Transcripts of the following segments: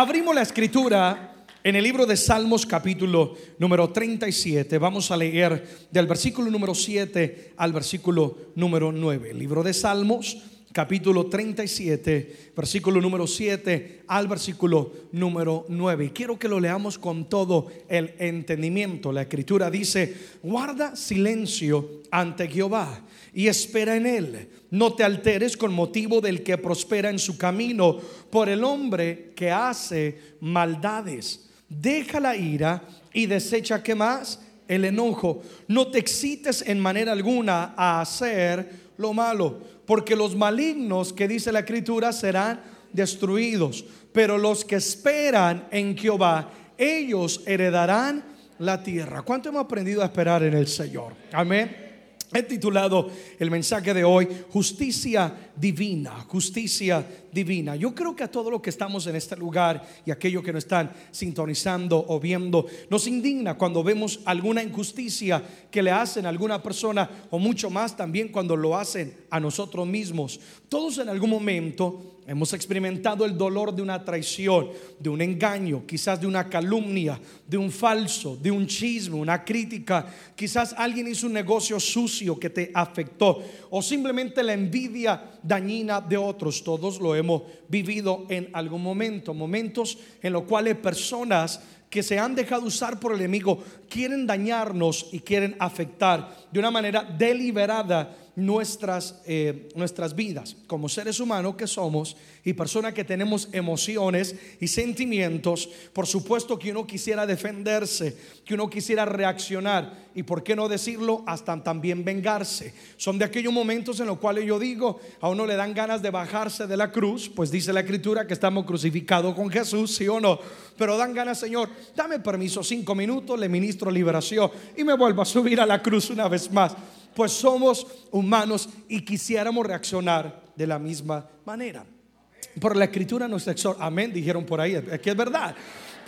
Abrimos la escritura en el libro de Salmos capítulo número 37. Vamos a leer del versículo número 7 al versículo número 9. El libro de Salmos capítulo 37, versículo número 7 al versículo número 9. Y quiero que lo leamos con todo el entendimiento. La escritura dice, guarda silencio ante Jehová y espera en él. No te alteres con motivo del que prospera en su camino por el hombre que hace maldades deja la ira y desecha que más el enojo. No te excites en manera alguna a hacer lo malo, porque los malignos que dice la escritura serán destruidos, pero los que esperan en Jehová, ellos heredarán la tierra. ¿Cuánto hemos aprendido a esperar en el Señor? Amén. He titulado el mensaje de hoy Justicia Divina, Justicia Divina. Yo creo que a todos los que estamos en este lugar y aquellos que nos están sintonizando o viendo, nos indigna cuando vemos alguna injusticia que le hacen a alguna persona o mucho más también cuando lo hacen a nosotros mismos. Todos en algún momento Hemos experimentado el dolor de una traición, de un engaño, quizás de una calumnia, de un falso, de un chisme, una crítica. Quizás alguien hizo un negocio sucio que te afectó o simplemente la envidia dañina de otros. Todos lo hemos vivido en algún momento, momentos en los cuales personas que se han dejado usar por el enemigo quieren dañarnos y quieren afectar de una manera deliberada nuestras, eh, nuestras vidas como seres humanos que somos y personas que tenemos emociones y sentimientos. Por supuesto que uno quisiera defenderse, que uno quisiera reaccionar y por qué no decirlo, hasta también vengarse. Son de aquellos momentos en los cuales yo digo, a uno le dan ganas de bajarse de la cruz, pues dice la escritura que estamos crucificados con Jesús, sí o no, pero dan ganas, Señor, dame permiso, cinco minutos, le ministro liberación y me vuelvo a subir a la cruz una vez más pues somos humanos y quisiéramos reaccionar de la misma manera. Por la escritura nos exhorta, amén, dijeron por ahí, es que es verdad.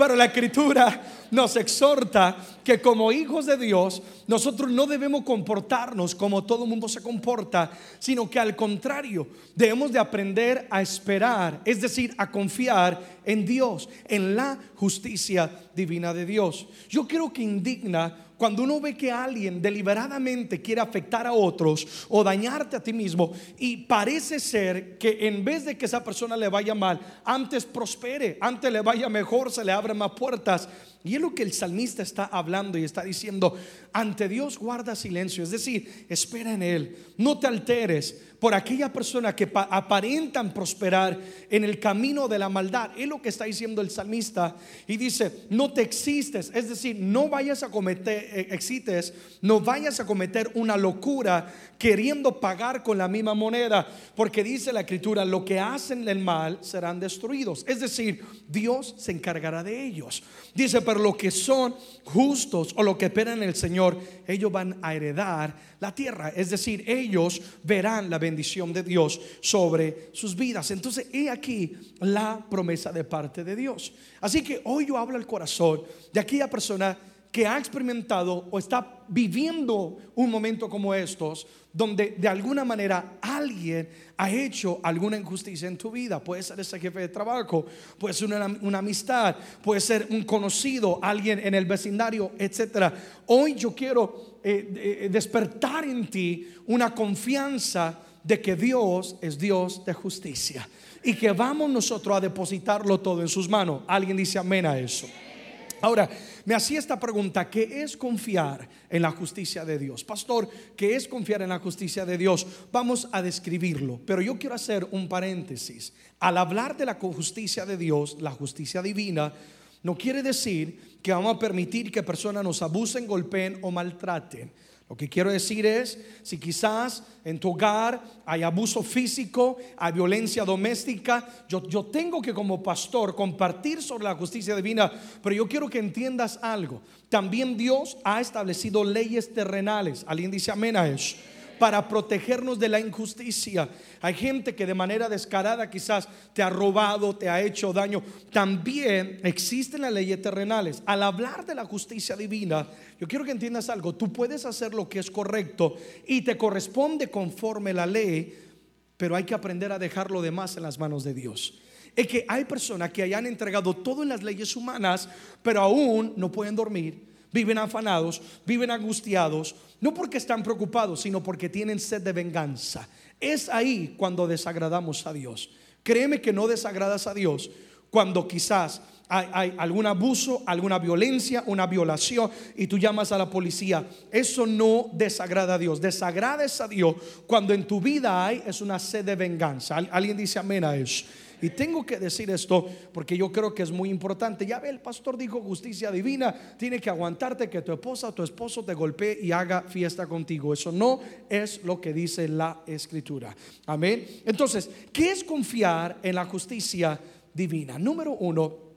Pero la escritura nos exhorta que como hijos de Dios, nosotros no debemos comportarnos como todo el mundo se comporta, sino que al contrario, debemos de aprender a esperar, es decir, a confiar en Dios, en la justicia divina de Dios. Yo creo que indigna cuando uno ve que alguien deliberadamente quiere afectar a otros o dañarte a ti mismo y parece ser que en vez de que esa persona le vaya mal, antes prospere, antes le vaya mejor, se le abren más puertas. Y es lo que el salmista está hablando y está diciendo, ante Dios guarda silencio, es decir, espera en Él, no te alteres por aquella persona que aparentan prosperar en el camino de la maldad. Es lo que está diciendo el salmista y dice, no te existes, es decir, no vayas a cometer, eh, exites, no vayas a cometer una locura queriendo pagar con la misma moneda, porque dice la escritura, lo que hacen el mal serán destruidos, es decir, Dios se encargará de ellos. Dice, pero lo que son justos o lo que esperan el Señor, ellos van a heredar la tierra. Es decir, ellos verán la bendición de Dios sobre sus vidas. Entonces, he aquí la promesa de parte de Dios. Así que hoy yo hablo al corazón de aquella persona que ha experimentado o está viviendo un momento como estos, donde de alguna manera alguien ha hecho alguna injusticia en tu vida. Puede ser ese jefe de trabajo, puede ser una, amistad, puede ser un conocido, alguien en el vecindario, etc. Hoy yo quiero eh, eh, despertar en ti una confianza de que Dios es Dios de justicia y que vamos nosotros a depositarlo todo en sus manos. Alguien dice amén a eso. Ahora, me hacía esta pregunta, ¿qué es confiar en la justicia de Dios? Pastor, ¿qué es confiar en la justicia de Dios? Vamos a describirlo, pero yo quiero hacer un paréntesis. Al hablar de la justicia de Dios, la justicia divina, no quiere decir que vamos a permitir que personas nos abusen, golpeen o maltraten. Lo que quiero decir es, si quizás en tu hogar hay abuso físico, hay violencia doméstica, yo, yo tengo que como pastor compartir sobre la justicia divina, pero yo quiero que entiendas algo. También Dios ha establecido leyes terrenales. ¿Alguien dice amén a eso? Para protegernos de la injusticia. Hay gente que de manera descarada quizás te ha robado, te ha hecho daño. También existen las leyes terrenales. Al hablar de la justicia divina, yo quiero que entiendas algo. Tú puedes hacer lo que es correcto y te corresponde conforme la ley, pero hay que aprender a dejar lo demás en las manos de Dios. es que hay personas que hayan entregado todo en las leyes humanas, pero aún no pueden dormir, viven afanados, viven angustiados, no porque están preocupados, sino porque tienen sed de venganza. Es ahí cuando desagradamos a Dios. Créeme que no desagradas a Dios cuando quizás hay, algún abuso, alguna violencia, una violación y tú llamas a la policía. Eso no desagrada a Dios. Desagrada a Dios cuando en tu vida hay es una sed de venganza. Alguien dice amén a eso. Y tengo que decir esto porque yo creo que es muy importante. Ya ve, el pastor dijo justicia divina. Tiene que aguantarte que tu esposa o tu esposo te golpee y haga fiesta contigo. Eso no es lo que dice la escritura. Amén. Entonces, ¿qué es confiar en la justicia divina? Número uno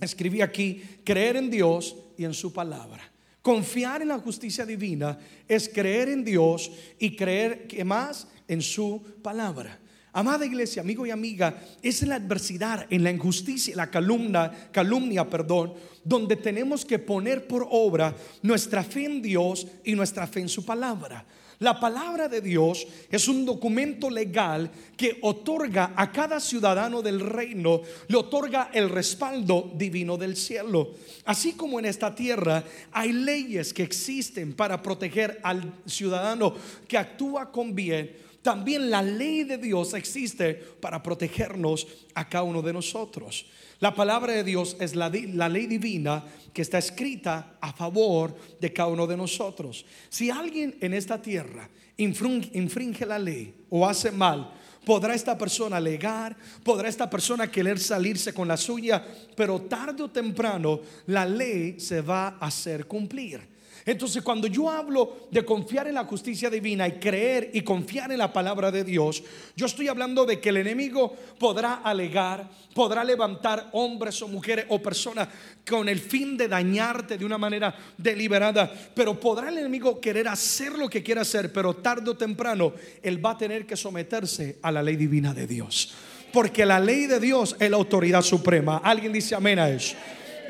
escribí aquí, creer en Dios y en su palabra. Confiar en la justicia divina es creer en Dios y creer que más en su palabra. Amada iglesia, amigo y amiga, es en la adversidad, en la injusticia, la calumnia, calumnia, perdón, donde tenemos que poner por obra nuestra fe en Dios y nuestra fe en su palabra. La palabra de Dios es un documento legal que otorga a cada ciudadano del reino, le otorga el respaldo divino del cielo. Así como en esta tierra hay leyes que existen para proteger al ciudadano que actúa con bien, también la ley de Dios existe para protegernos a cada uno de nosotros. La palabra de Dios es la, ley divina que está escrita a favor de cada uno de nosotros. Si alguien en esta tierra infringe, la ley o hace mal, podrá esta persona alegar, podrá esta persona querer salirse con la suya, pero tarde o temprano la ley se va a hacer cumplir. Entonces cuando yo hablo de confiar en la justicia divina y creer y confiar en la palabra de Dios, yo estoy hablando de que el enemigo podrá alegar, podrá levantar hombres o mujeres o personas con el fin de dañarte de una manera deliberada, pero podrá el enemigo querer hacer lo que quiera hacer, pero tarde o temprano él va a tener que someterse a la ley divina de Dios. Porque la ley de Dios es la autoridad suprema. Alguien dice amén a eso.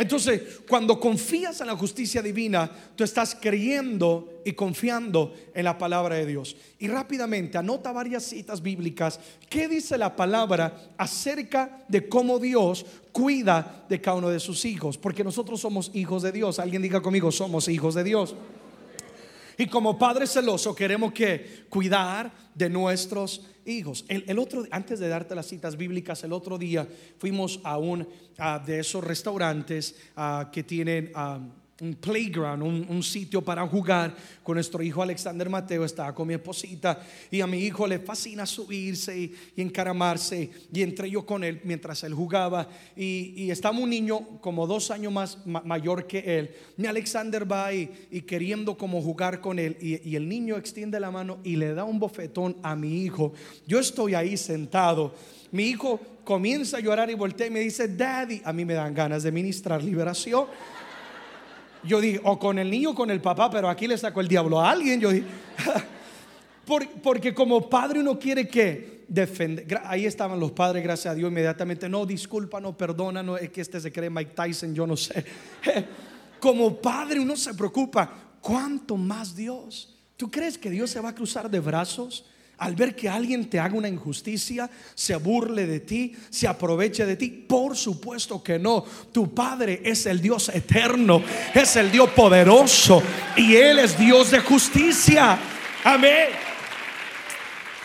Entonces, cuando confías en la justicia divina, tú estás creyendo y confiando en la palabra de Dios. Y rápidamente, anota varias citas bíblicas. ¿Qué dice la palabra acerca de cómo Dios cuida de cada uno de sus hijos? Porque nosotros somos hijos de Dios. Alguien diga conmigo, somos hijos de Dios. Y como padre celoso queremos que cuidar de nuestros hijos. El, otro, antes de darte las citas bíblicas, el otro día fuimos a un de esos restaurantes que tienen un playground, un, sitio para jugar con nuestro hijo Alexander Mateo. Estaba con mi esposita y a mi hijo le fascina subirse y, encaramarse. Y entré yo con él mientras él jugaba. Y, estaba un niño como dos años más mayor que él. Mi Alexander va y, queriendo como jugar con él. Y, el niño extiende la mano y le da un bofetón a mi hijo. Yo estoy ahí sentado. Mi hijo comienza a llorar y voltea y me dice, Daddy, a mí me dan ganas de ministrar liberación. Yo dije, o con el niño o con el papá, pero aquí le sacó el diablo a alguien. Yo dije, porque como padre uno quiere que defender. Ahí estaban los padres, gracias a Dios, inmediatamente. No, disculpa, no, perdona, no, es que este se cree Mike Tyson, yo no sé. Como padre uno se preocupa, ¿cuánto más Dios? ¿Tú crees que Dios se va a cruzar de brazos? Al ver que alguien te haga una injusticia, se burle de ti, se aproveche de ti? Por supuesto que no. Tu Padre es el Dios eterno, es el Dios poderoso y Él es Dios de justicia. Amén.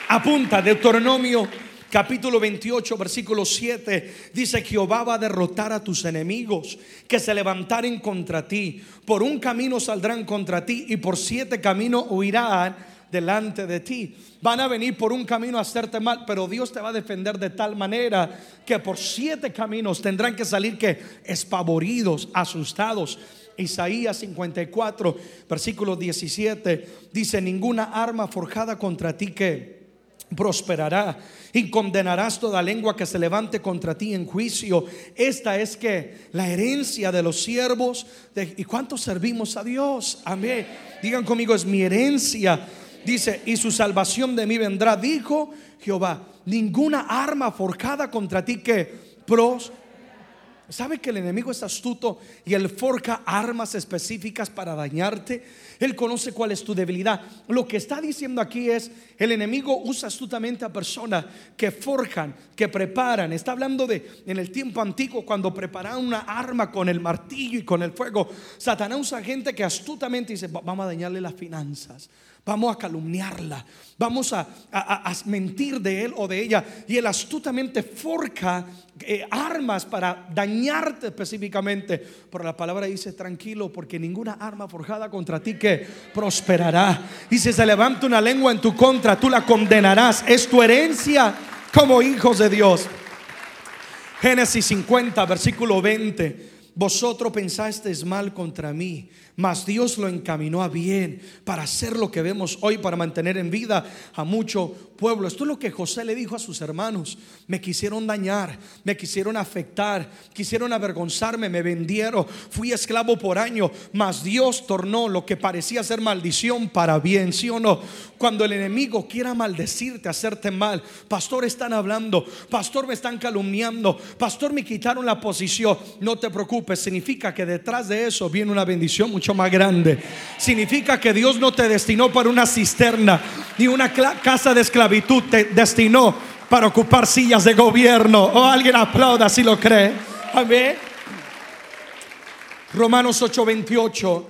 Apunta Deuteronomio capítulo 28, versículo 7, dice, Jehová va a derrotar a tus enemigos que se levantaren contra ti. Por un camino saldrán contra ti y por siete caminos huirán delante de ti. Van a venir por un camino a hacerte mal, pero Dios te va a defender de tal manera que por siete caminos tendrán que salir que espavoridos, asustados. Isaías 54, versículo 17, dice, ninguna arma forjada contra ti que prosperará y condenarás toda lengua que se levante contra ti en juicio. Esta es que la herencia de los siervos. ¿Y cuántos servimos a Dios? Amén. Digan conmigo, es mi herencia Dice, y su salvación de mí vendrá, dijo Jehová, ninguna arma forjada contra ti que pros. ¿Sabe que el enemigo es astuto y él forja armas específicas para dañarte? Él conoce cuál es tu debilidad. Lo que está diciendo aquí es, el enemigo usa astutamente a personas que forjan, que preparan. Está hablando de en el tiempo antiguo cuando preparaban una arma con el martillo y con el fuego. Satanás usa gente que astutamente dice, vamos a dañarle las finanzas vamos a calumniarla, vamos a, mentir de él o de ella. Y él astutamente forja eh, armas para dañarte específicamente. Pero la palabra dice, tranquilo, porque ninguna arma forjada contra ti que prosperará. Y si se levanta una lengua en tu contra, tú la condenarás. Es tu herencia como hijos de Dios. Génesis 50, versículo 20. Vosotros pensasteis mal contra mí mas Dios lo encaminó a bien para hacer lo que vemos hoy, para mantener en vida a mucho pueblo. Esto es lo que José le dijo a sus hermanos. Me quisieron dañar, me quisieron afectar, quisieron avergonzarme, me vendieron, fui esclavo por año, mas Dios tornó lo que parecía ser maldición para bien, ¿sí o no? Cuando el enemigo quiera maldecirte, hacerte mal, pastor están hablando, pastor me están calumniando, pastor me quitaron la posición, no te preocupes, significa que detrás de eso viene una bendición más grande. Significa que Dios no te destinó para una cisterna ni una casa de esclavitud, te destinó para ocupar sillas de gobierno. O alguien aplauda si lo cree. Amén. Romanos 8:28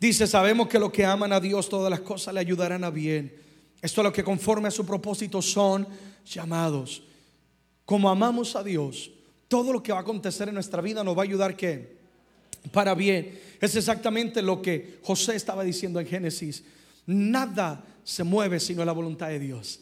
dice, sabemos que los que aman a Dios todas las cosas le ayudarán a bien. Esto es lo que conforme a su propósito son llamados. Como amamos a Dios, todo lo que va a acontecer en nuestra vida nos va a ayudar que para bien. Es exactamente lo que José estaba diciendo en Génesis. Nada se mueve sino la voluntad de Dios.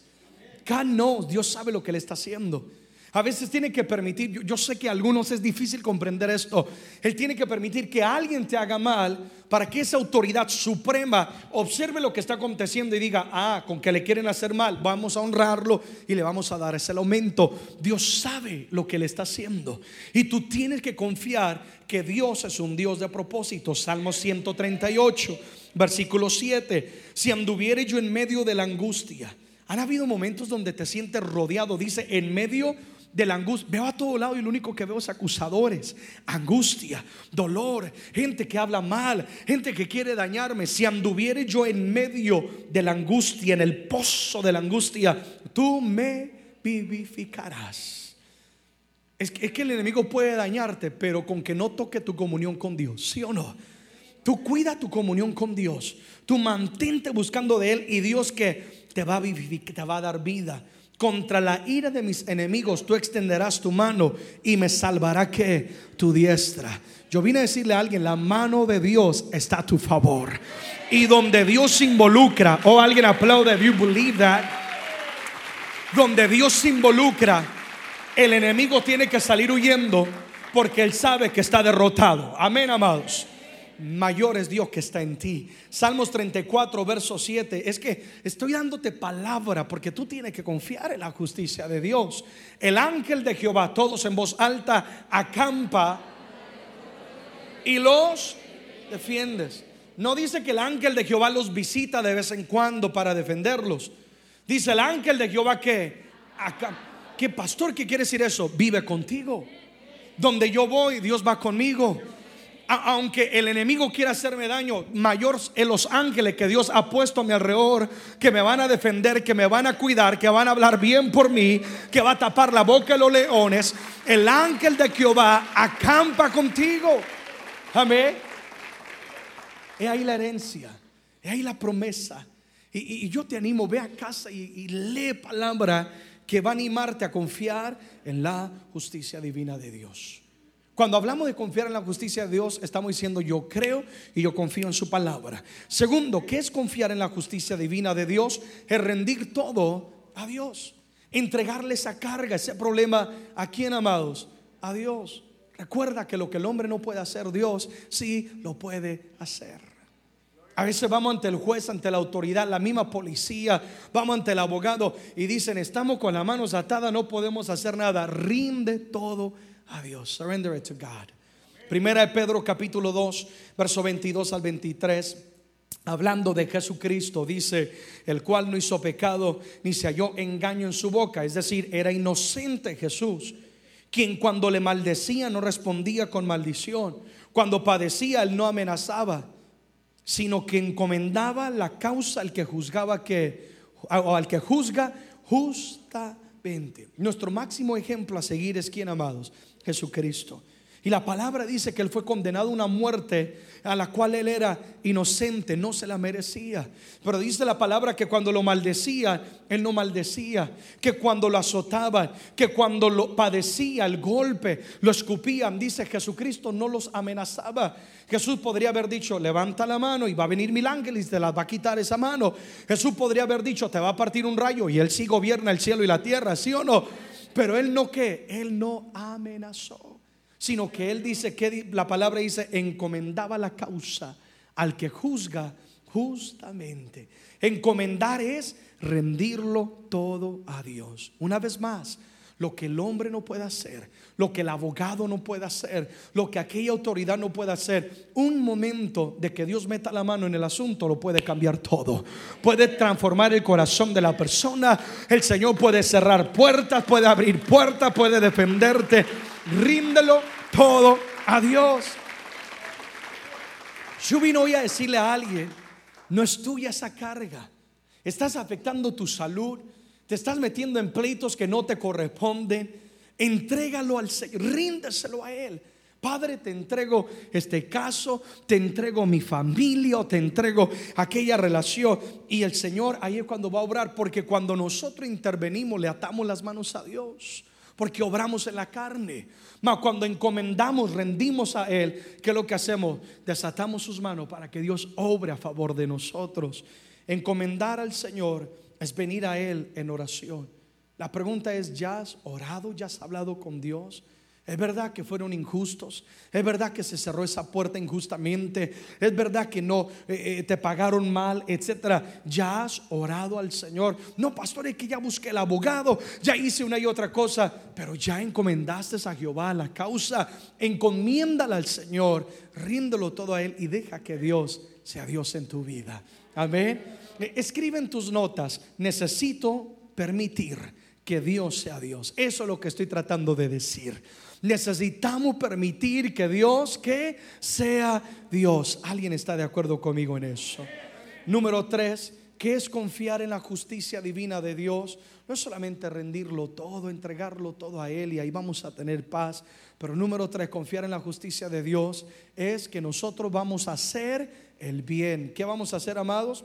Acá no, Dios sabe lo que le está haciendo. A veces tiene que permitir, yo, sé que a algunos es difícil comprender esto, Él tiene que permitir que alguien te haga mal para que esa autoridad suprema observe lo que está aconteciendo y diga, ah, con que le quieren hacer mal, vamos a honrarlo y le vamos a dar ese aumento. Dios sabe lo que le está haciendo y tú tienes que confiar que Dios es un Dios de propósito. Salmo 138, versículo 7, si anduviere yo en medio de la angustia, han habido momentos donde te sientes rodeado, dice, en medio de la angustia. Veo a todo lado y lo único que veo es acusadores, angustia, dolor, gente que habla mal, gente que quiere dañarme. Si anduviere yo en medio de la angustia, en el pozo de la angustia, tú me vivificarás. Es que, es que el enemigo puede dañarte, pero con que no toque tu comunión con Dios, ¿sí o no? Tú cuida tu comunión con Dios. Tú mantente buscando de Él y Dios que te va a vivificar, te va a dar vida contra la ira de mis enemigos tú extenderás tu mano y me salvará que tu diestra. Yo vine a decirle a alguien, la mano de Dios está a tu favor. Y donde Dios se involucra, o oh, alguien aplaude, you believe that? Donde Dios se involucra, el enemigo tiene que salir huyendo porque él sabe que está derrotado. Amén, amados mayor es Dios que está en ti. Salmos 34, verso 7. Es que estoy dándote palabra porque tú tienes que confiar en la justicia de Dios. El ángel de Jehová, todos en voz alta, acampa y los defiendes. No dice que el ángel de Jehová los visita de vez en cuando para defenderlos. Dice el ángel de Jehová que, ¿qué pastor, ¿qué quiere decir eso? Vive contigo. Donde yo voy, Dios va conmigo aunque el enemigo quiera hacerme daño, mayor en los ángeles que Dios ha puesto a mi alrededor, que me van a defender, que me van a cuidar, que van a hablar bien por mí, que va a tapar la boca de los leones. El ángel de Jehová acampa contigo. Amén. Es ahí la herencia, es ahí la promesa. Y, yo te animo, ve a casa y, y lee palabra que va a animarte a confiar en la justicia divina de Dios. Cuando hablamos de confiar en la justicia de Dios, estamos diciendo yo creo y yo confío en su palabra. Segundo, ¿qué es confiar en la justicia divina de Dios? Es rendir todo a Dios. Entregarle esa carga, ese problema a quién, amados? A Dios. Recuerda que lo que el hombre no puede hacer, Dios sí lo puede hacer. A veces vamos ante el juez, ante la autoridad, la misma policía, vamos ante el abogado y dicen, estamos con las manos atadas, no podemos hacer nada. Rinde todo a Dios. Surrender it to God. Primera de Pedro capítulo 2, verso 22 al 23. Hablando de Jesucristo, dice, el cual no hizo pecado ni se halló engaño en su boca, es decir, era inocente Jesús quien cuando le maldecía no respondía con maldición, cuando padecía él no amenazaba, sino que encomendaba la causa al que juzgaba que o al que juzga justamente. Nuestro máximo ejemplo a seguir es quien amados, Jesucristo. Y la palabra dice que él fue condenado a una muerte a la cual él era inocente, no se la merecía. Pero dice la palabra que cuando lo maldecía, él no maldecía, que cuando lo azotaban, que cuando lo padecía el golpe, lo escupían, dice Jesucristo no los amenazaba. Jesús podría haber dicho, levanta la mano y va a venir mil ángeles y te la va a quitar esa mano. Jesús podría haber dicho, te va a partir un rayo y él sí gobierna el cielo y la tierra, ¿sí o no? Pero él no que, él no amenazó sino que él dice que la palabra dice, encomendaba la causa al que juzga justamente. Encomendar es rendirlo todo a Dios. Una vez más, lo que el hombre no puede hacer, lo que el abogado no puede hacer, lo que aquella autoridad no puede hacer, un momento de que Dios meta la mano en el asunto lo puede cambiar todo. Puede transformar el corazón de la persona. El Señor puede cerrar puertas, puede abrir puertas, puede defenderte ríndelo todo a Dios. Yo vino hoy a decirle a alguien, no es tuya esa carga. Estás afectando tu salud, te estás metiendo en pleitos que no te corresponden. Entrégalo al Señor, ríndeselo a Él. Padre, te entrego este caso, te entrego mi familia, te entrego aquella relación. Y el Señor ahí es cuando va a obrar, porque cuando nosotros intervenimos, le atamos las manos a Dios porque obramos en la carne. Mas cuando encomendamos, rendimos a Él, ¿qué es lo que hacemos? Desatamos sus manos para que Dios obre a favor de nosotros. Encomendar al Señor es venir a Él en oración. La pregunta es, ¿ya has orado? ¿Ya has hablado con Dios? Es verdad que fueron injustos. Es verdad que se cerró esa puerta injustamente. Es verdad que no eh, eh, te pagaron mal, etcétera. Ya has orado al Señor. No, pastor, es que ya busqué el abogado. Ya hice una y otra cosa. Pero ya encomendaste a Jehová la causa. Encomiéndala al Señor. Ríndelo todo a Él y deja que Dios sea Dios en tu vida. Amén. Eh, escribe en tus notas. Necesito permitir que Dios sea Dios. Eso es lo que estoy tratando de decir. Necesitamos permitir que Dios que sea Dios. ¿Alguien está de acuerdo conmigo en eso? Número tres, ¿qué es confiar en la justicia divina de Dios? No es solamente rendirlo todo, entregarlo todo a Él y ahí vamos a tener paz. Pero número tres, confiar en la justicia de Dios es que nosotros vamos a hacer el bien. ¿Qué vamos a hacer, amados?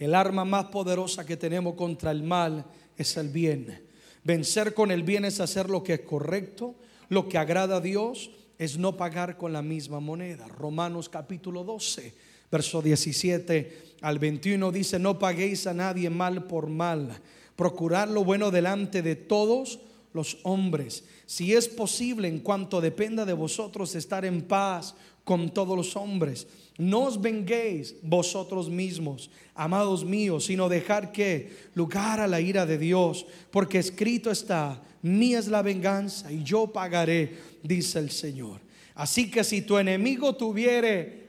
El arma más poderosa que tenemos contra el mal es el bien. Vencer con el bien es hacer lo que es correcto, lo que agrada a Dios es no pagar con la misma moneda. Romanos capítulo 12, verso 17 al 21 dice, no paguéis a nadie mal por mal, procurad lo bueno delante de todos los hombres. Si es posible, en cuanto dependa de vosotros, estar en paz con todos los hombres. No os venguéis vosotros mismos, amados míos, sino dejar que lugar a la ira de Dios, porque escrito está, mía es la venganza y yo pagaré, dice el Señor. Así que si tu enemigo tuviere,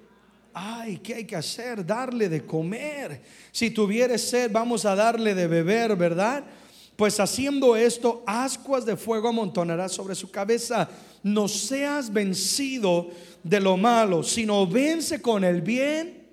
ay, ¿qué hay que hacer? Darle de comer. Si tuviere sed, vamos a darle de beber, ¿verdad? Pues haciendo esto, ascuas de fuego amontonará sobre su cabeza. No seas vencido de lo malo, sino vence con el bien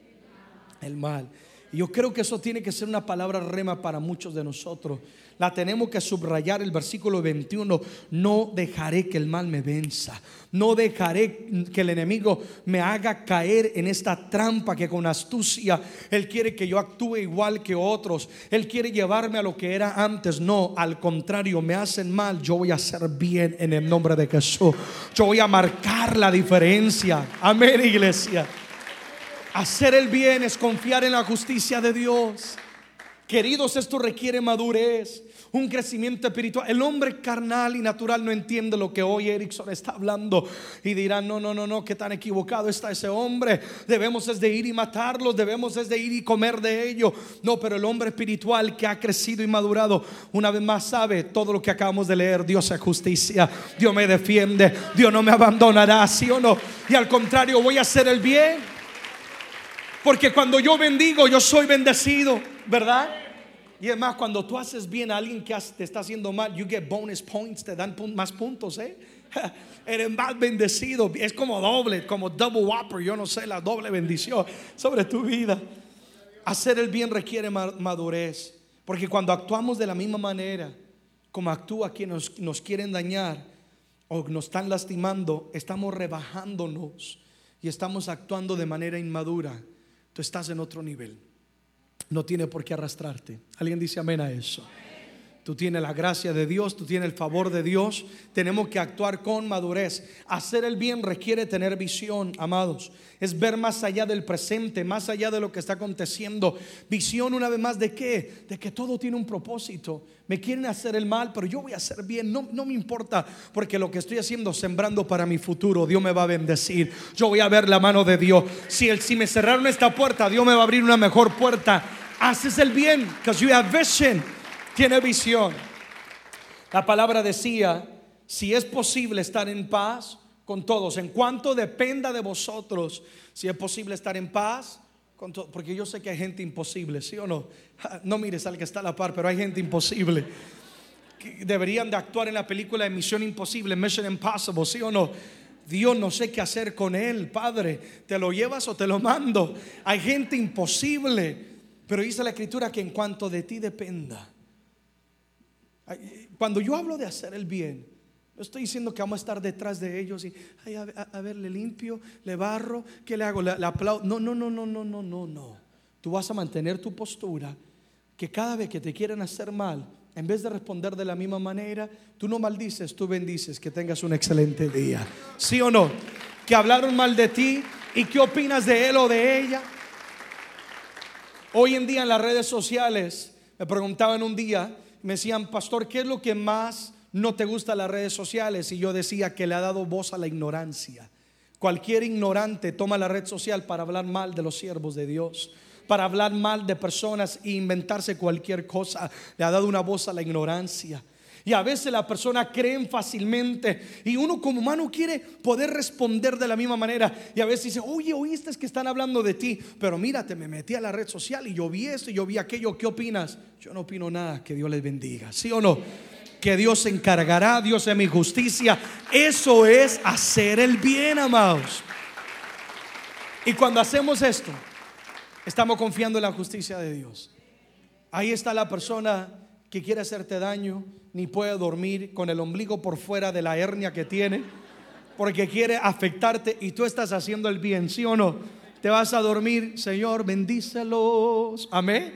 el mal. Yo creo que eso tiene que ser una palabra rema para muchos de nosotros. La tenemos que subrayar el versículo 21. No dejaré que el mal me venza. No dejaré que el enemigo me haga caer en esta trampa que con astucia Él quiere que yo actúe igual que otros. Él quiere llevarme a lo que era antes. No, al contrario, me hacen mal. Yo voy a hacer bien en el nombre de Jesús. Yo voy a marcar la diferencia. Amén, iglesia. Hacer el bien es confiar en la justicia de Dios. Queridos, esto requiere madurez un crecimiento espiritual. El hombre carnal y natural no entiende lo que hoy Erickson está hablando y dirá, no, no, no, no, que tan equivocado está ese hombre. Debemos es de ir y matarlos, debemos es de ir y comer de ello. No, pero el hombre espiritual que ha crecido y madurado, una vez más sabe todo lo que acabamos de leer, Dios es justicia, Dios me defiende, Dios no me abandonará, sí o no. Y al contrario, voy a hacer el bien. Porque cuando yo bendigo, yo soy bendecido, ¿verdad? Y es más, cuando tú haces bien a alguien que te está haciendo mal, you get bonus points, te dan más puntos, ¿eh? Eres más bendecido. Es como doble, como double whopper, yo no sé, la doble bendición sobre tu vida. Hacer el bien requiere madurez. Porque cuando actuamos de la misma manera como actúa quien nos, nos quieren dañar o nos están lastimando, estamos rebajándonos y estamos actuando de manera inmadura. Tú estás en otro nivel no tiene por qué arrastrarte. ¿Alguien dice amén a eso? Tú tienes la gracia de Dios, tú tienes el favor de Dios. Tenemos que actuar con madurez. Hacer el bien requiere tener visión, amados. Es ver más allá del presente, más allá de lo que está aconteciendo. Visión una vez más de qué? De que todo tiene un propósito. Me quieren hacer el mal, pero yo voy a hacer bien. No, no me importa, porque lo que estoy haciendo, sembrando para mi futuro, Dios me va a bendecir. Yo voy a ver la mano de Dios. Si, el, si me cerraron esta puerta, Dios me va a abrir una mejor puerta. Haces el bien, because you have vision tiene visión. La palabra decía, si es posible estar en paz con todos, en cuanto dependa de vosotros, si es posible estar en paz con todos, porque yo sé que hay gente imposible, ¿sí o no? No mires al que está a la par, pero hay gente imposible. deberían de actuar en la película de Misión Imposible, Mission Impossible, ¿sí o no? Dios no sé qué hacer con él, Padre. ¿Te lo llevas o te lo mando? Hay gente imposible. Pero dice la escritura que en cuanto de ti dependa, cuando yo hablo de hacer el bien, no estoy diciendo que vamos a estar detrás de ellos y a, ver, le limpio, le barro, ¿qué le hago? Le, aplaudo. No, no, no, no, no, no, no, no. Tú vas a mantener tu postura que cada vez que te quieren hacer mal, en vez de responder de la misma manera, tú no maldices, tú bendices, que tengas un excelente día. ¿Sí o no? Que hablaron mal de ti y qué opinas de él o de ella. Hoy en día en las redes sociales, me preguntaban un día, me decían, pastor, ¿qué es lo que más no te gusta las redes sociales? Y yo decía que le ha dado voz a la ignorancia. Cualquier ignorante toma la red social para hablar mal de los siervos de Dios, para hablar mal de personas e inventarse cualquier cosa. Le ha dado una voz a la ignorancia. Y a veces la persona creen fácilmente y uno como humano quiere poder responder de la misma manera. Y a veces dice, oye, oíste que están hablando de ti, pero mírate, me metí a la red social y yo vi esto y yo vi aquello, ¿qué opinas? Yo no opino nada, que Dios les bendiga, ¿sí o no? Que Dios se encargará, Dios es mi justicia. Eso es hacer el bien, amados. Y cuando hacemos esto, estamos confiando en la justicia de Dios. Ahí está la persona que quiere hacerte daño, ni puede dormir con el ombligo por fuera de la hernia que tiene, porque quiere afectarte y tú estás haciendo el bien, ¿sí o no? Te vas a dormir, Señor, bendícelos, amén.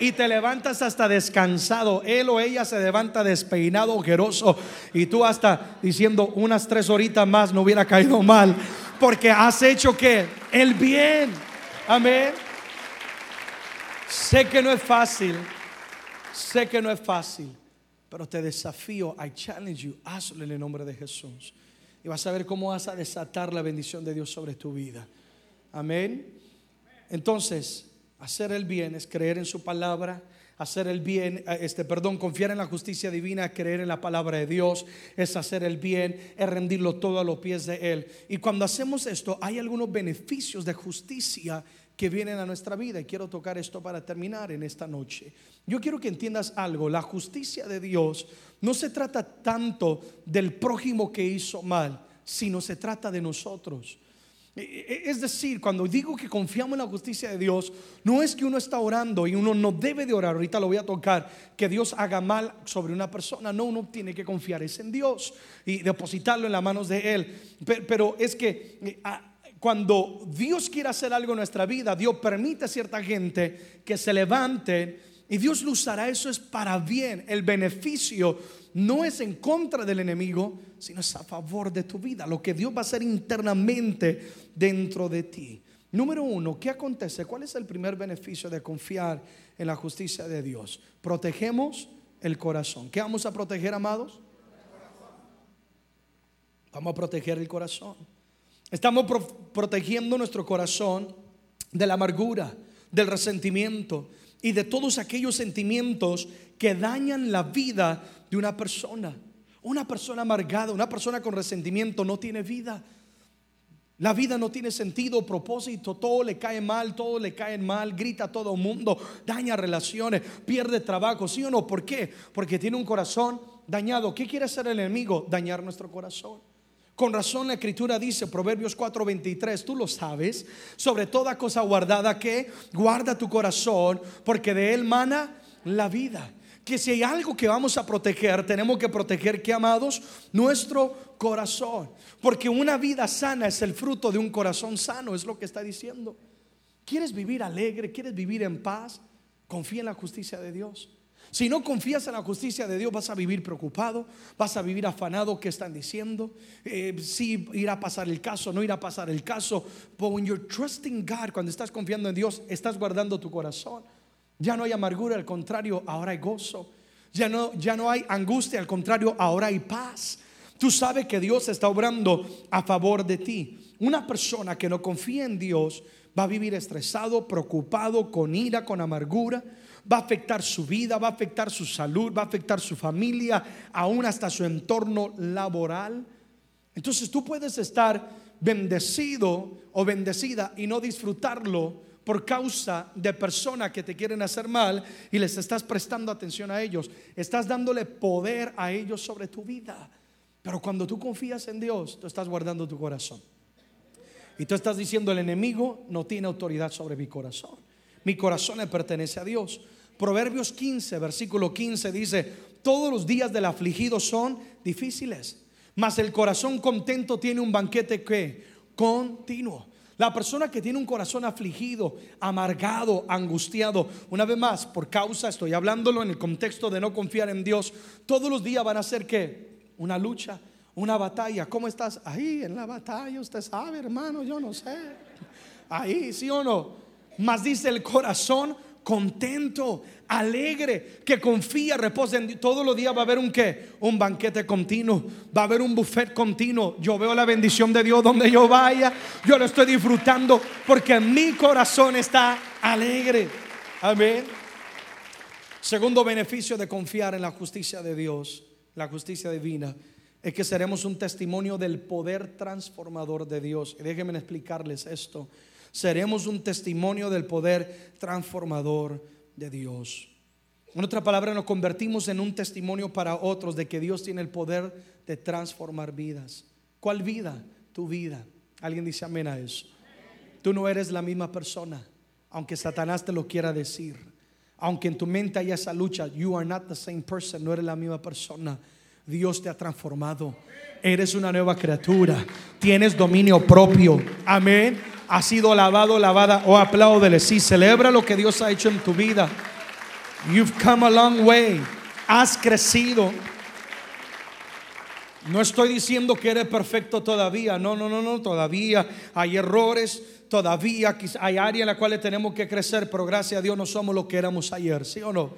Y te levantas hasta descansado. Él o ella se levanta despeinado, ojeroso. Y tú hasta diciendo unas tres horitas más no hubiera caído mal. Porque has hecho que el bien. Amén. Sé que no es fácil. Sé que no es fácil. Pero te desafío, I challenge you, hazlo en el nombre de Jesús. Y vas a ver cómo vas a desatar la bendición de Dios sobre tu vida. Amén. Entonces, hacer el bien es creer en su palabra, hacer el bien, eh, este, perdón, confiar en la justicia divina, creer en la palabra de Dios, es hacer el bien, es rendirlo todo a los pies de Él. Y cuando hacemos esto, hay algunos beneficios de justicia que vienen a nuestra vida. Y quiero tocar esto para terminar en esta noche. Yo quiero que entiendas algo. La justicia de Dios no se trata tanto del prójimo que hizo mal, sino se trata de nosotros. E, e, es decir, cuando digo que confiamos en la justicia de Dios, no es que uno está orando y uno no debe de orar, ahorita lo voy a tocar, que Dios haga mal sobre una persona, no, uno tiene que confiar en Dios y depositarlo en las manos de Él. Pero, es que eh, cuando Dios quiere hacer algo en nuestra vida, Dios permite a cierta gente que se levante y Dios lo usará. Eso es para bien. El beneficio no es en contra del enemigo, sino es a favor de tu vida. Lo que Dios va a hacer internamente dentro de ti. Número uno, ¿qué acontece? ¿Cuál es el primer beneficio de confiar en la justicia de Dios? Protegemos el corazón. ¿Qué vamos a proteger, amados? Vamos a proteger el corazón. Estamos protegiendo nuestro corazón de la amargura, del resentimiento y de todos aquellos sentimientos que dañan la vida de una persona. Una persona amargada, una persona con resentimiento no tiene vida. La vida no tiene sentido, propósito, todo le cae mal, todo le cae mal, grita a todo mundo, daña relaciones, pierde trabajo, ¿sí o no? ¿Por qué? Porque tiene un corazón dañado. ¿Qué quiere hacer el enemigo? Dañar nuestro corazón. Con razón la escritura dice, Proverbios 4:23, tú lo sabes, sobre toda cosa guardada que guarda tu corazón, porque de él mana la vida que si hay algo que vamos a proteger, tenemos que proteger, que amados, nuestro corazón. Porque una vida sana es el fruto de un corazón sano, es lo que está diciendo. ¿Quieres vivir alegre? ¿Quieres vivir en paz? Confía en la justicia de Dios. Si no confías en la justicia de Dios, vas a vivir preocupado, vas a vivir afanado. ¿Qué están diciendo? Eh, si irá a pasar el caso, no irá a pasar el caso. But when you're trusting God, cuando estás confiando en Dios, estás guardando tu corazón. Ya no hay amargura, al contrario, ahora hay gozo. Ya no, ya no hay angustia, al contrario, ahora hay paz. Tú sabes que Dios está obrando a favor de ti. Una persona que no confía en Dios va a vivir estresado, preocupado, con ira, con amargura. Va a afectar su vida, va a afectar su salud, va a afectar su familia, aún hasta su entorno laboral. Entonces tú puedes estar bendecido o bendecida y no disfrutarlo por causa de personas que te quieren hacer mal y les estás prestando atención a ellos. Estás dándole poder a ellos sobre tu vida. Pero cuando tú confías en Dios, tú estás guardando tu corazón. Y tú estás diciendo, el enemigo no tiene autoridad sobre mi corazón. Mi corazón le pertenece a Dios. Proverbios 15, versículo 15 dice, todos los días del afligido son difíciles, mas el corazón contento tiene un banquete que continuo. La persona que tiene un corazón afligido, amargado, angustiado, una vez más, por causa, estoy hablándolo en el contexto de no confiar en Dios, todos los días van a ser que una lucha, una batalla. ¿Cómo estás? Ahí en la batalla, usted sabe, hermano, yo no sé. Ahí, sí o no. Mas dice el corazón contento, alegre, que confía, reposa en Dios. Todos los días va a haber un qué? Un banquete continuo, va a haber un buffet continuo. Yo veo la bendición de Dios donde yo vaya, yo lo estoy disfrutando porque mi corazón está alegre. Amén. Segundo beneficio de confiar en la justicia de Dios, la justicia divina, es que seremos un testimonio del poder transformador de Dios. Y déjenme explicarles esto seremos un testimonio del poder transformador de Dios. En otra palabra, nos convertimos en un testimonio para otros de que Dios tiene el poder de transformar vidas. ¿Cuál vida? Tu vida. Alguien dice amén a eso. Tú no eres la misma persona, aunque Satanás te lo quiera decir. Aunque en tu mente haya esa lucha, you are not the same person, no eres la misma persona. Dios te ha transformado. Eres una nueva criatura. Tienes dominio propio. Amén ha sido lavado, lavada o apláudele. Sí, celebra lo que Dios ha hecho en tu vida. You've come a long way. Has crecido. No estoy diciendo que eres perfecto todavía. No, no, no, no. Todavía hay errores. Todavía hay áreas en las cuales tenemos que crecer. Pero gracias a Dios no somos lo que éramos ayer. ¿Sí o no?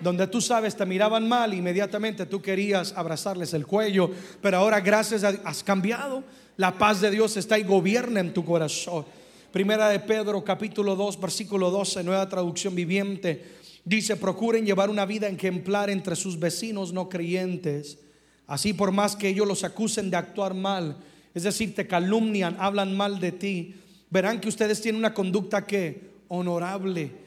Donde tú sabes, te miraban mal, inmediatamente tú querías abrazarles el cuello. Pero ahora, gracias a Dios, has cambiado la paz de Dios está y gobierna en tu corazón. Primera de Pedro capítulo 2 versículo 12, nueva traducción viviente, dice, procuren llevar una vida ejemplar entre sus vecinos no creyentes. Así por más que ellos los acusen de actuar mal, es decir, te calumnian, hablan mal de ti, verán que ustedes tienen una conducta que honorable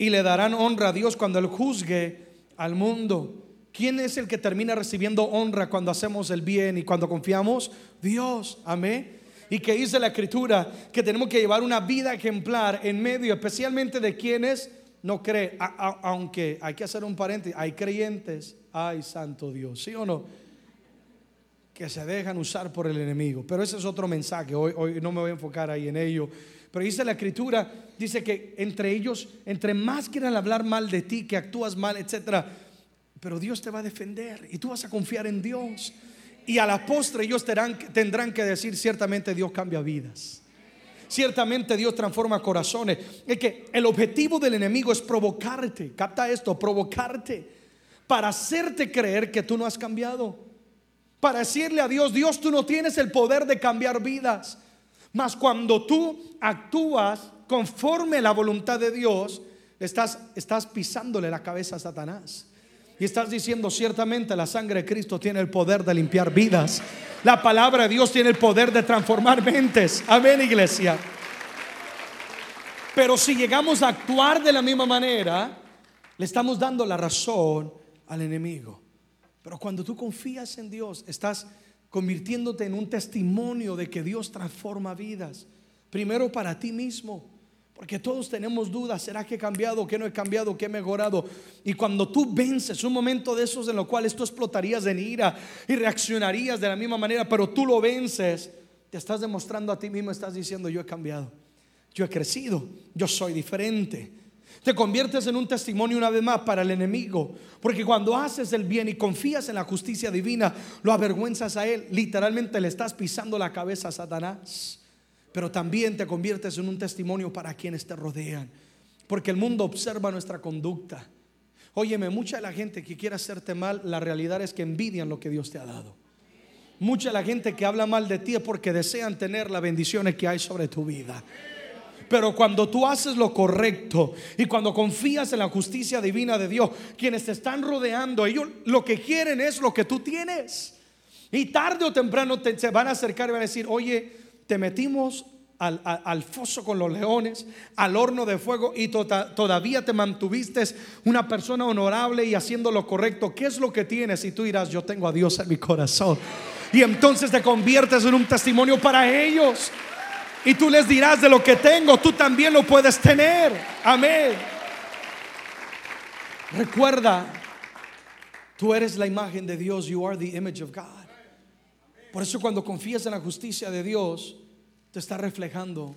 y le darán honra a Dios cuando él juzgue al mundo. ¿Quién es el que termina recibiendo honra cuando hacemos el bien y cuando confiamos? Dios, amén. Y que dice la escritura que tenemos que llevar una vida ejemplar en medio, especialmente de quienes no creen, aunque hay que hacer un paréntesis, hay creyentes, ay santo Dios, ¿sí o no? Que se dejan usar por el enemigo. Pero ese es otro mensaje, hoy, hoy no me voy a enfocar ahí en ello. Pero dice la escritura, dice que entre ellos, entre más quieran hablar mal de ti, que actúas mal, etcétera, pero Dios te va a defender y tú vas a confiar en Dios. Y a la postre ellos tendrán, que decir, ciertamente Dios cambia vidas. Ciertamente Dios transforma corazones. Es que el objetivo del enemigo es provocarte. Capta esto, provocarte. Para hacerte creer que tú no has cambiado. Para decirle a Dios, Dios, tú no tienes el poder de cambiar vidas. Mas cuando tú actúas conforme la voluntad de Dios, estás, estás pisándole la cabeza a Satanás Y estás diciendo ciertamente la sangre de Cristo tiene el poder de limpiar vidas. La palabra de Dios tiene el poder de transformar mentes. Amén, iglesia. Pero si llegamos a actuar de la misma manera, le estamos dando la razón al enemigo. Pero cuando tú confías en Dios, estás convirtiéndote en un testimonio de que Dios transforma vidas. Primero para ti mismo porque todos tenemos dudas, ¿será que he cambiado? ¿Qué no he cambiado? ¿Qué he mejorado? Y cuando tú vences un momento de esos en los cuales tú explotarías en ira y reaccionarías de la misma manera, pero tú lo vences, te estás demostrando a ti mismo, estás diciendo, yo he cambiado, yo he crecido, yo soy diferente. Te conviertes en un testimonio una vez más para el enemigo. Porque cuando haces el bien y confías en la justicia divina, lo avergüenzas a él. Literalmente le estás pisando la cabeza a Satanás pero también te conviertes en un testimonio para quienes te rodean, porque el mundo observa nuestra conducta. Óyeme, mucha de la gente que quiere hacerte mal, la realidad es que envidian lo que Dios te ha dado. Mucha de la gente que habla mal de ti es porque desean tener las bendiciones que hay sobre tu vida. Pero cuando tú haces lo correcto y cuando confías en la justicia divina de Dios, quienes te están rodeando, ellos lo que quieren es lo que tú tienes. Y tarde o temprano te, se van a acercar y van a decir, oye, te metimos al, foso con los leones, al horno de fuego y tota, todavía te mantuviste una persona honorable y haciendo lo correcto. ¿Qué es lo que tienes? Y tú dirás, yo tengo a Dios en mi corazón. Y entonces te conviertes en un testimonio para ellos. Y tú les dirás de lo que tengo, tú también lo puedes tener. Amén. Recuerda, tú eres la imagen de Dios. You are the image of God. Por eso cuando confías en la justicia de Dios, te está reflejando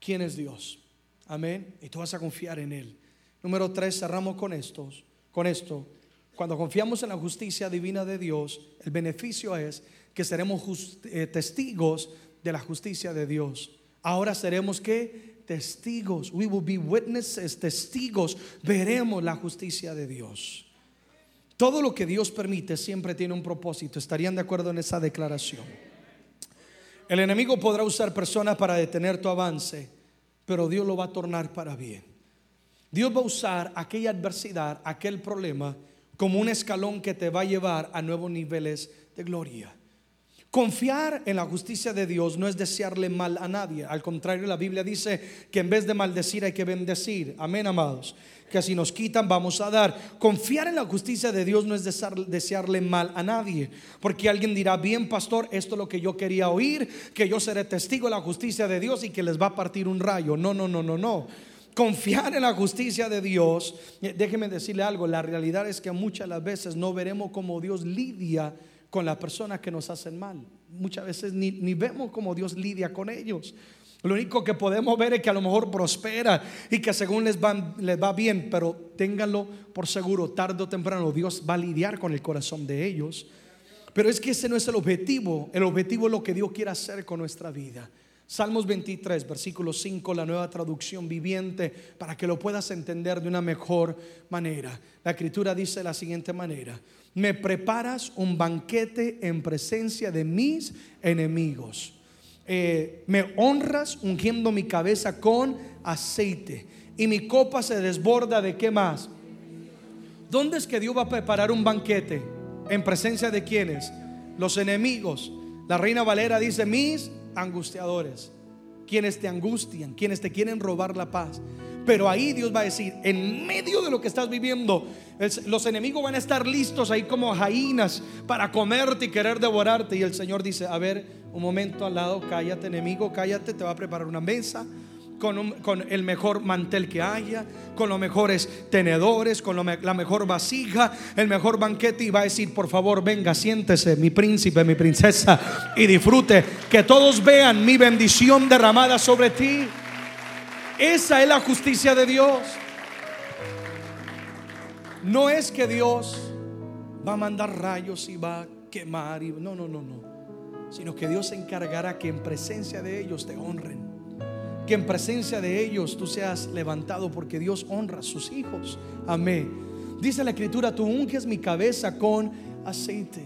quién es Dios. Amén. Y tú vas a confiar en Él. Número tres, cerramos con estos, con esto. Cuando confiamos en la justicia divina de Dios, el beneficio es que seremos eh, testigos de la justicia de Dios. Ahora seremos que testigos. We will be witnesses, testigos. Veremos la justicia de Dios. Todo lo que Dios permite siempre tiene un propósito. ¿Estarían de acuerdo en esa declaración? El enemigo podrá usar personas para detener tu avance, pero Dios lo va a tornar para bien. Dios va a usar aquella adversidad, aquel problema, como un escalón que te va a llevar a nuevos niveles de gloria. Confiar en la justicia de Dios no es desearle mal a nadie. Al contrario, la Biblia dice que en vez de maldecir hay que bendecir. Amén, amados que si nos quitan vamos a dar. Confiar en la justicia de Dios no es desearle mal a nadie, porque alguien dirá, bien pastor, esto es lo que yo quería oír, que yo seré testigo de la justicia de Dios y que les va a partir un rayo. No, no, no, no, no. Confiar en la justicia de Dios, déjeme decirle algo, la realidad es que muchas las veces no veremos cómo Dios lidia con las personas que nos hacen mal. Muchas veces ni, ni vemos cómo Dios lidia con ellos. Lo único que podemos ver es que a lo mejor prospera y que según les, les va bien, pero ténganlo por seguro, tarde o temprano Dios va a lidiar con el corazón de ellos. Pero es que ese no es el objetivo, el objetivo es lo que Dios quiere hacer con nuestra vida. Salmos 23, versículo 5, la nueva traducción viviente, para que lo puedas entender de una mejor manera. La escritura dice de la siguiente manera, me preparas un banquete en presencia de mis enemigos eh, me honras ungiendo mi cabeza con aceite y mi copa se desborda de qué más. ¿Dónde es que Dios va a preparar un banquete? ¿En presencia de quienes? Los enemigos. La reina Valera dice, mis angustiadores, quienes te angustian, quienes te quieren robar la paz. Pero ahí Dios va a decir, en medio de lo que estás viviendo, los enemigos van a estar listos ahí como jainas para comerte y querer devorarte. Y el Señor dice, a ver, un momento al lado, cállate enemigo, cállate, te va a preparar una mesa. Con, el mejor mantel que haya, con los mejores tenedores, con la mejor vasija, el mejor banquete y va a decir, por favor, venga, siéntese, mi príncipe, mi princesa, y disfrute, que todos vean mi bendición derramada sobre ti. Esa es la justicia de Dios. No es que Dios va a mandar rayos y va a quemar. Y, no, no, no, no. Sino que Dios se encargará que en presencia de ellos te honren. Que en presencia de ellos tú seas levantado porque Dios honra a sus hijos. Amén. Dice la escritura, tú unges mi cabeza con aceite.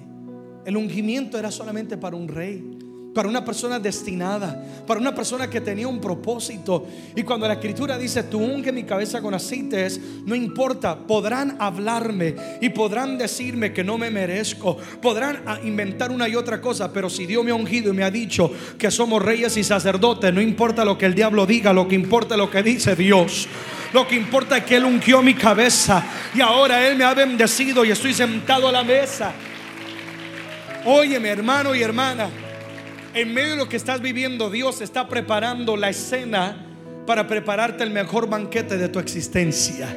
El ungimiento era solamente para un rey. Para una persona destinada, para una persona que tenía un propósito. Y cuando la escritura dice, tú unge mi cabeza con aceites, no importa, podrán hablarme y podrán decirme que no me merezco, podrán ah, inventar una y otra cosa, pero si Dios me ha ungido y me ha dicho que somos reyes y sacerdotes, no importa lo que el diablo diga, lo que importa es lo que dice Dios. Lo que importa es que Él ungió mi cabeza y ahora Él me ha bendecido y estoy sentado a la mesa. Oye, mi hermano y hermana, en medio de lo que estás viviendo, Dios está preparando la escena para prepararte el mejor banquete de tu existencia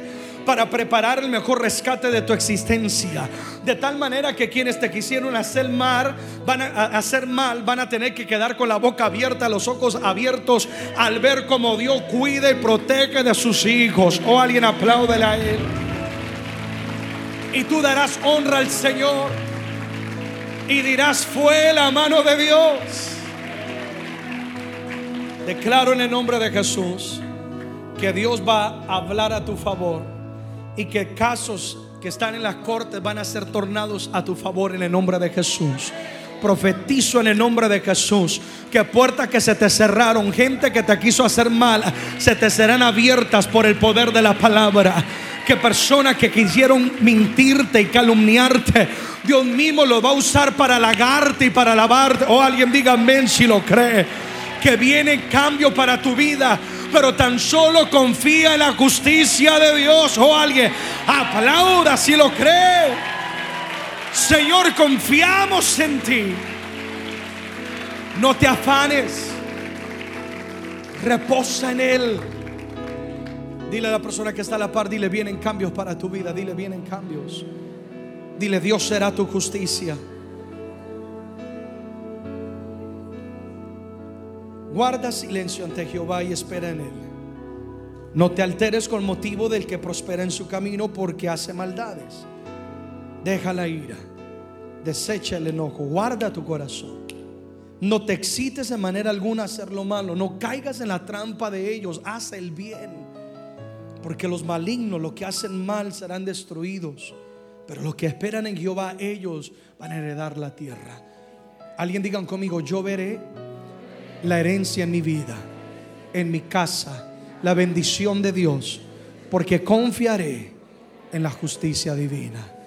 para preparar el mejor rescate de tu existencia. De tal manera que quienes te quisieron hacer mal, van a hacer mal, van a tener que quedar con la boca abierta, los ojos abiertos al ver cómo Dios cuida y protege de sus hijos. O oh, alguien aplaude a él. Y tú darás honra al Señor y dirás, fue la mano de Dios. Declaro en el nombre de Jesús que Dios va a hablar a tu favor y que casos que están en las cortes van a ser tornados a tu favor en el nombre de Jesús. Profetizo en el nombre de Jesús que puertas que se te cerraron, gente que te quiso hacer mal, se te serán abiertas por el poder de la palabra. Que personas que quisieron mentirte y calumniarte, Dios mismo lo va a usar para halagarte y para alabarte. O alguien diga amén si lo cree. Que viene cambio para tu vida pero tan solo confía en la justicia de Dios. O alguien aplauda si lo cree. Señor, confiamos en ti. No te afanes. Reposa en Él. Dile a la persona que está a la par, dile, vienen cambios para tu vida. Dile, vienen cambios. Dile, Dios será tu justicia. Guarda silencio ante Jehová y espera en Él. No te alteres con motivo del que prospera en su camino porque hace maldades. Deja la ira. Desecha el enojo. Guarda tu corazón. No te excites de manera alguna a hacer lo malo. No caigas en la trampa de ellos. Haz el bien. Porque los malignos, los que hacen mal, serán destruidos. Pero los que esperan en Jehová, ellos van a heredar la tierra. Alguien digan conmigo, yo veré la herencia en mi vida, en mi casa, la bendición de Dios, porque confiaré en la justicia divina.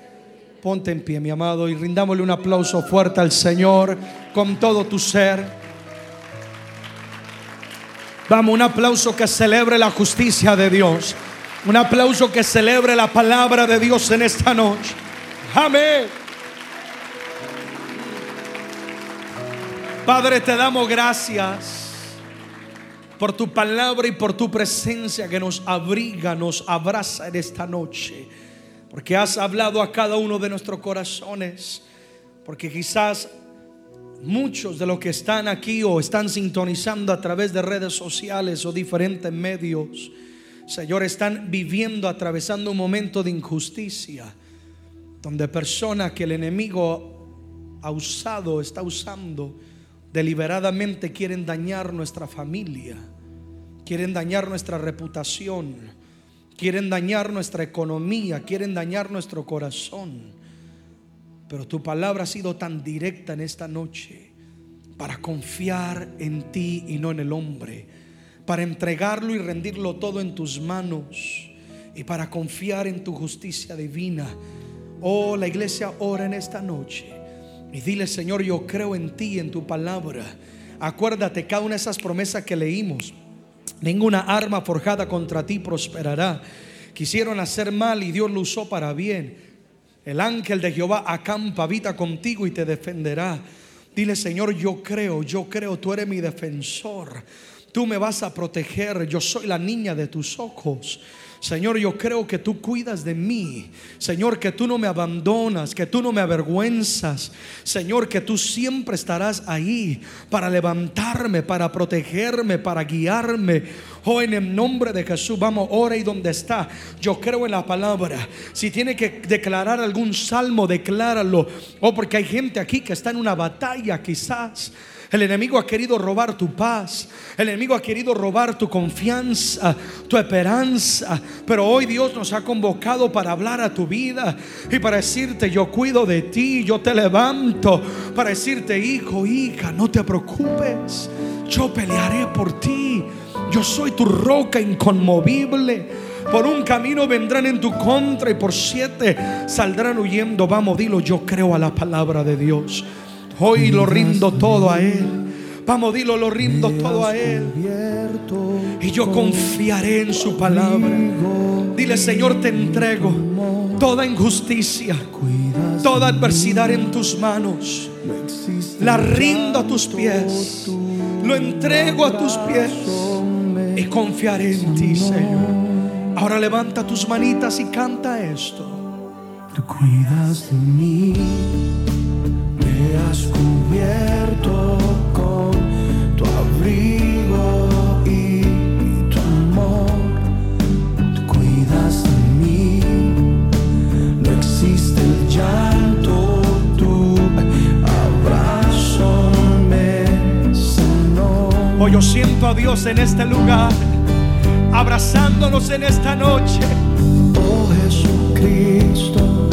Ponte en pie, mi amado, y rindámosle un aplauso fuerte al Señor con todo tu ser. Vamos, un aplauso que celebre la justicia de Dios. Un aplauso que celebre la palabra de Dios en esta noche. Amén. Padre, te damos gracias por tu palabra y por tu presencia que nos abriga, nos abraza en esta noche. Porque has hablado a cada uno de nuestros corazones. Porque quizás muchos de los que están aquí o están sintonizando a través de redes sociales o diferentes medios Señor, están viviendo, atravesando un momento de injusticia, donde personas que el enemigo ha usado, está usando, deliberadamente quieren dañar nuestra familia, quieren dañar nuestra reputación, quieren dañar nuestra economía, quieren dañar nuestro corazón. Pero tu palabra ha sido tan directa en esta noche para confiar en ti y no en el hombre para entregarlo y rendirlo todo en tus manos y para confiar en tu justicia divina. Oh, la iglesia ora en esta noche y dile, Señor, yo creo en ti, en tu palabra. Acuérdate cada una de esas promesas que leímos. Ninguna arma forjada contra ti prosperará. Quisieron hacer mal y Dios lo usó para bien. El ángel de Jehová acampa, habita contigo y te defenderá. Dile, Señor, yo creo, yo creo, tú eres mi defensor. Tú me vas a proteger. Yo soy la niña de tus ojos. Señor, yo creo que tú cuidas de mí. Señor, que tú no me abandonas, que tú no me avergüenzas. Señor, que tú siempre estarás ahí para levantarme, para protegerme, para guiarme. Oh, en el nombre de Jesús, vamos, ora y donde está. Yo creo en la palabra. Si tiene que declarar algún salmo, decláralo. Oh, porque hay gente aquí que está en una batalla quizás El enemigo ha querido robar tu paz. El enemigo ha querido robar tu confianza, tu esperanza. Pero hoy Dios nos ha convocado para hablar a tu vida y para decirte, yo cuido de ti, yo te levanto. Para decirte, hijo, hija, no te preocupes. Yo pelearé por ti. Yo soy tu roca inconmovible. Por un camino vendrán en tu contra y por siete saldrán huyendo. Vamos, dilo, yo creo a la palabra de Dios. Hoy lo rindo todo a Él. Vamos, dilo, lo rindo todo a Él. Y yo confiaré en su palabra. Dile, Señor, te entrego toda injusticia, toda adversidad en tus manos. La rindo a tus pies. Lo entrego a tus pies. Y confiaré en ti, Señor. Ahora levanta tus manitas y canta esto. Tú cuidas de mí, yo siento a Dios en este lugar, abrazándonos en esta noche. Oh Jesucristo,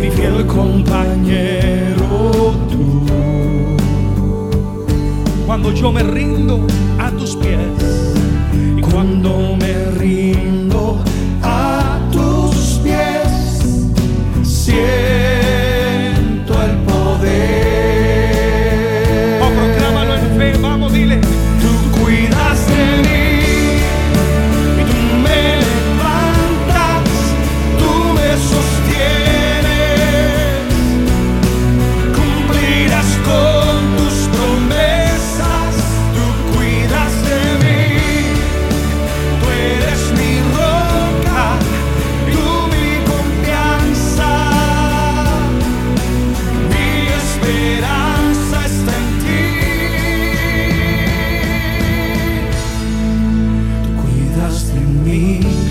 Mi fiel compañero tú. Cuando yo me rindo a tus pies y Cuando me rindo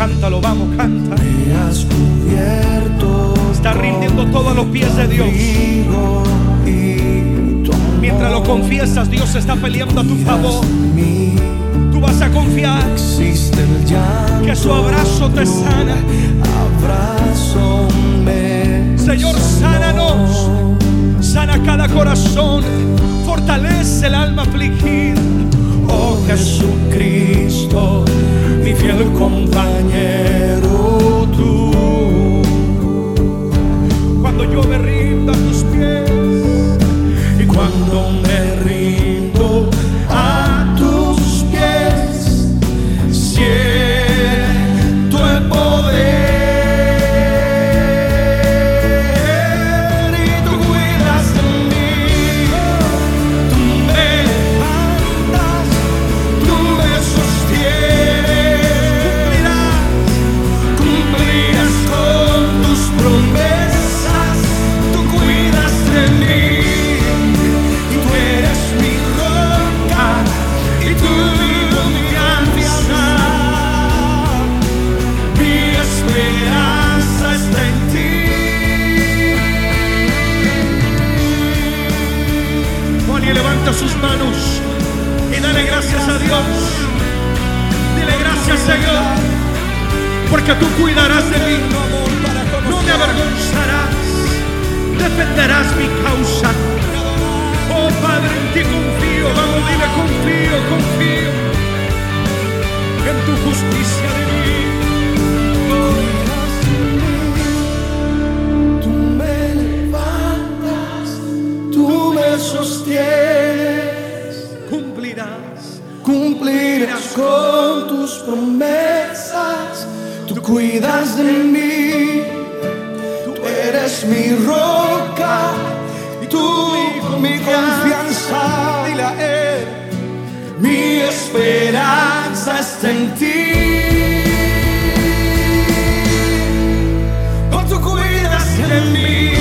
Cántalo, vamos, canta. me has cubierto. Está rindiendo todo a los pies de Dios. Mientras lo confiesas, Dios está peleando a tu favor. Tú vas a confiar que su abrazo te sana. Señor, sánanos. Sana cada corazón. Fortalece el alma afligida. Jesucristo, mi fiel compañero tú. Cuando yo me levanta sus manos y dale gracias a Dios. Dile gracias, Señor, porque tú cuidarás de mí. No me avergonzarás, defenderás mi causa. Oh Padre, en ti confío. Vamos, dile confío, confío en tu justicia de mí. Tú con tus promesas, tú cuidas de mí, tú eres mi roca y tú mi confianza, dile a él, mi esperanza está en ti. Oh, tú cuidas de mí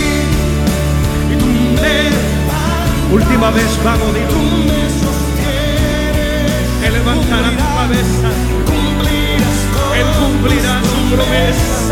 y tú me. Última vez, vamos, dile. Tú promesa. Él cumplirá su promesa.